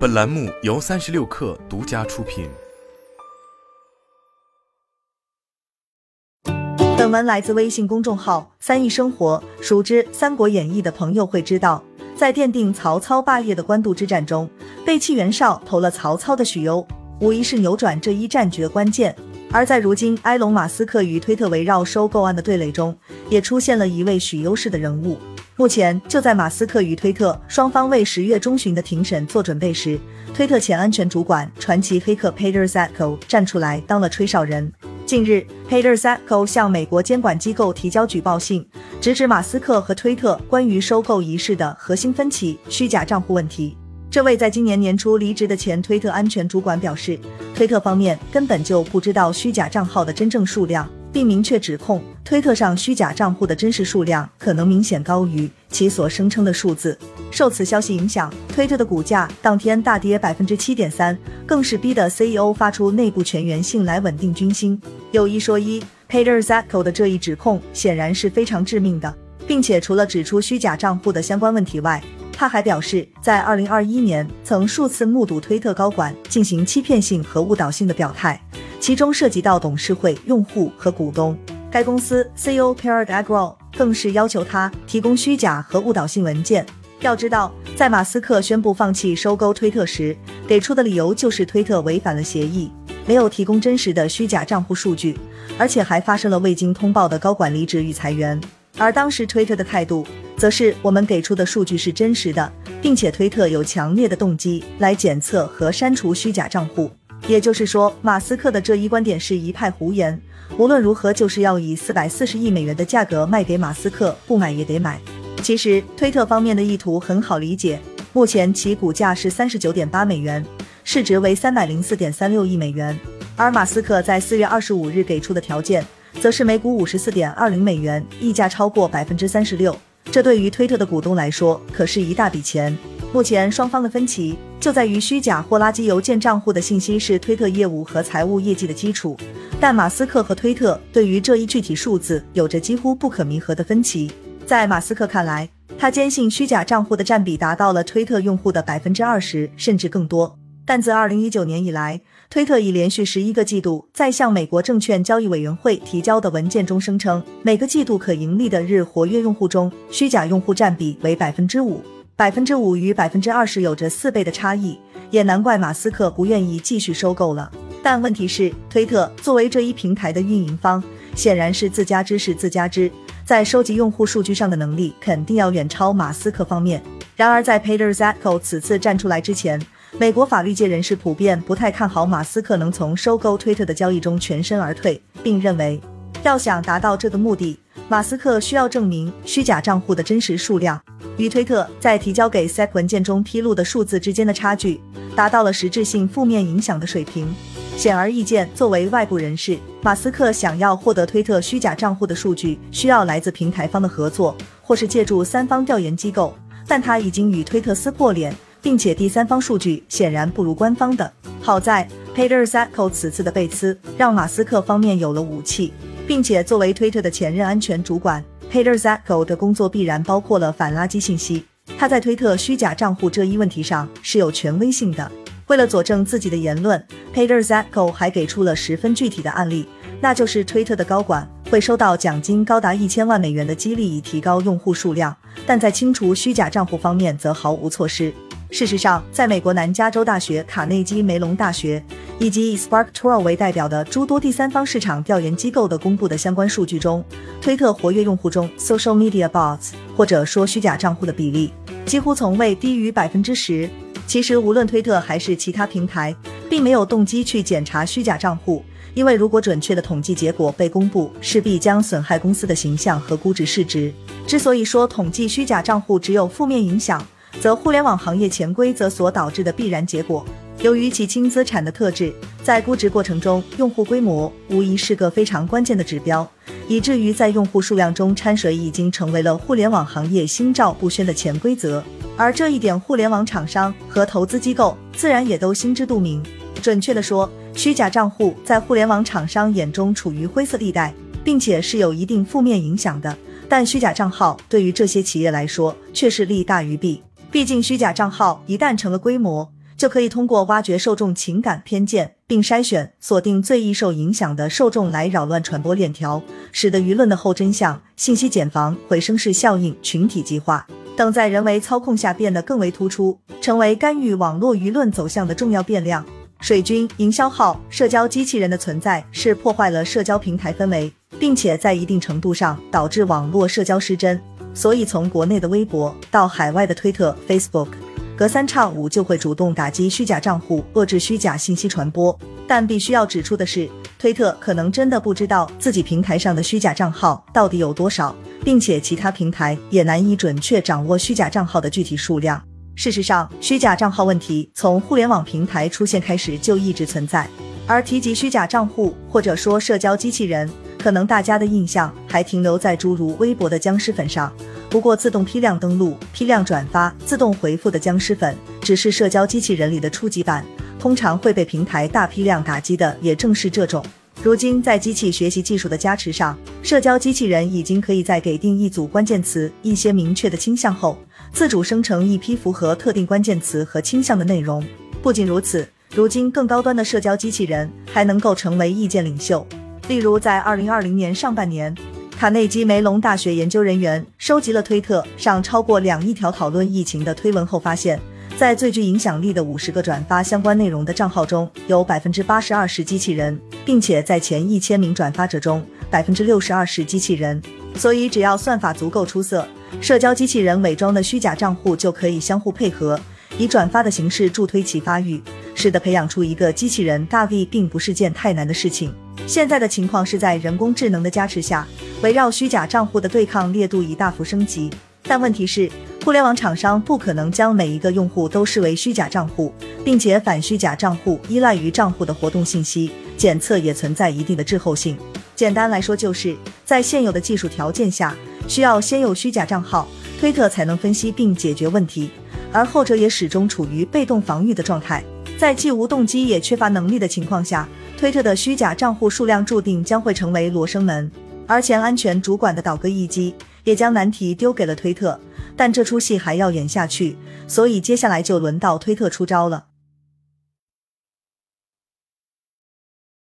本栏目由三十六氪独家出品。本文来自微信公众号“三亿生活”。熟知《三国演义》的朋友会知道，在奠定曹操霸业的官渡之战中，被弃袁绍投了曹操的许攸，无疑是扭转这一战局的关键。而在如今埃隆·马斯克与推特围绕收购案的对垒中，也出现了一位许攸式的人物。目前，就在马斯克与推特双方为十月中旬的庭审做准备时，推特前安全主管、传奇黑客 Peter Zatko 站出来当了吹哨人。近日，Peter Zatko 向美国监管机构提交举报信，直指马斯克和推特关于收购仪式的核心分歧——虚假账户问题。这位在今年年初离职的前推特安全主管表示，推特方面根本就不知道虚假账号的真正数量。并明确指控推特上虚假账户的真实数量可能明显高于其所声称的数字。受此消息影响，推特的股价当天大跌百分之七点三，更是逼得 CEO 发出内部全员信来稳定军心。有一说一，Peter Zacko 的这一指控显然是非常致命的，并且除了指出虚假账户的相关问题外，他还表示，在二零二一年曾数次目睹推特高管进行欺骗性和误导性的表态。其中涉及到董事会、用户和股东。该公司 CEO Parag Agrawal 更是要求他提供虚假和误导性文件。要知道，在马斯克宣布放弃收购推特时，给出的理由就是推特违反了协议，没有提供真实的虚假账户数据，而且还发生了未经通报的高管离职与裁员。而当时推特的态度，则是我们给出的数据是真实的，并且推特有强烈的动机来检测和删除虚假账户。也就是说，马斯克的这一观点是一派胡言。无论如何，就是要以四百四十亿美元的价格卖给马斯克，不买也得买。其实，推特方面的意图很好理解。目前其股价是三十九点八美元，市值为三百零四点三六亿美元。而马斯克在四月二十五日给出的条件，则是每股五十四点二零美元，溢价超过百分之三十六。这对于推特的股东来说，可是一大笔钱。目前双方的分歧就在于虚假或垃圾邮件账户的信息是推特业务和财务业绩的基础，但马斯克和推特对于这一具体数字有着几乎不可弥合的分歧。在马斯克看来，他坚信虚假账户的占比达到了推特用户的百分之二十甚至更多。但自二零一九年以来，推特已连续十一个季度在向美国证券交易委员会提交的文件中声称，每个季度可盈利的日活跃用户中，虚假用户占比为百分之五。百分之五与百分之二十有着四倍的差异，也难怪马斯克不愿意继续收购了。但问题是，推特作为这一平台的运营方，显然是自家知是自家知，在收集用户数据上的能力肯定要远超马斯克方面。然而，在 Peter Zatko 此次站出来之前，美国法律界人士普遍不太看好马斯克能从收购推特的交易中全身而退，并认为，要想达到这个目的，马斯克需要证明虚假账户的真实数量。与推特在提交给 SEC 文件中披露的数字之间的差距，达到了实质性负面影响的水平。显而易见，作为外部人士，马斯克想要获得推特虚假账户的数据，需要来自平台方的合作，或是借助三方调研机构。但他已经与推特撕破脸，并且第三方数据显然不如官方的。好在 Peter Zatko 此次的被刺，让马斯克方面有了武器，并且作为推特的前任安全主管。Peter Zatko 的工作必然包括了反垃圾信息。他在推特虚假账户这一问题上是有权威性的。为了佐证自己的言论，Peter Zatko 还给出了十分具体的案例，那就是推特的高管会收到奖金高达一千万美元的激励以提高用户数量，但在清除虚假账户方面则毫无措施。事实上，在美国南加州大学、卡内基梅隆大学以及以 SparkToro 为代表的诸多第三方市场调研机构的公布的相关数据中，推特活跃用户中 social media bots 或者说虚假账户的比例几乎从未低于百分之十。其实，无论推特还是其他平台，并没有动机去检查虚假账户，因为如果准确的统计结果被公布，势必将损害公司的形象和估值市值。之所以说统计虚假账户只有负面影响，则互联网行业潜规则所导致的必然结果，由于其轻资产的特质，在估值过程中，用户规模无疑是个非常关键的指标，以至于在用户数量中掺水已经成为了互联网行业心照不宣的潜规则。而这一点，互联网厂商和投资机构自然也都心知肚明。准确的说，虚假账户在互联网厂商眼中处于灰色地带，并且是有一定负面影响的。但虚假账号对于这些企业来说却是利大于弊。毕竟，虚假账号一旦成了规模，就可以通过挖掘受众情感偏见，并筛选锁定最易受影响的受众来扰乱传播链条，使得舆论的后真相、信息茧房、回声式效应、群体极化等在人为操控下变得更为突出，成为干预网络舆论走向的重要变量。水军、营销号、社交机器人的存在是破坏了社交平台氛围，并且在一定程度上导致网络社交失真。所以，从国内的微博到海外的推特、Facebook，隔三差五就会主动打击虚假账户，遏制虚假信息传播。但必须要指出的是，推特可能真的不知道自己平台上的虚假账号到底有多少，并且其他平台也难以准确掌握虚假账号的具体数量。事实上，虚假账号问题从互联网平台出现开始就一直存在。而提及虚假账户或者说社交机器人，可能大家的印象还停留在诸如微博的僵尸粉上。不过，自动批量登录、批量转发、自动回复的僵尸粉，只是社交机器人里的初级版，通常会被平台大批量打击的，也正是这种。如今，在机器学习技术的加持上，社交机器人已经可以在给定一组关键词、一些明确的倾向后。自主生成一批符合特定关键词和倾向的内容。不仅如此，如今更高端的社交机器人还能够成为意见领袖。例如，在二零二零年上半年，卡内基梅隆大学研究人员收集了推特上超过两亿条讨论疫情的推文后，发现，在最具影响力的五十个转发相关内容的账号中，有百分之八十二是机器人，并且在前一千名转发者中，百分之六十二是机器人。所以，只要算法足够出色。社交机器人伪装的虚假账户就可以相互配合，以转发的形式助推其发育，使得培养出一个机器人大 V 并不是件太难的事情。现在的情况是在人工智能的加持下，围绕虚假账户的对抗烈度已大幅升级。但问题是，互联网厂商不可能将每一个用户都视为虚假账户，并且反虚假账户依赖于账户的活动信息检测，也存在一定的滞后性。简单来说，就是在现有的技术条件下。需要先有虚假账号，推特才能分析并解决问题，而后者也始终处于被动防御的状态。在既无动机也缺乏能力的情况下，推特的虚假账户数量注定将会成为罗生门，而前安全主管的倒戈一击也将难题丢给了推特。但这出戏还要演下去，所以接下来就轮到推特出招了。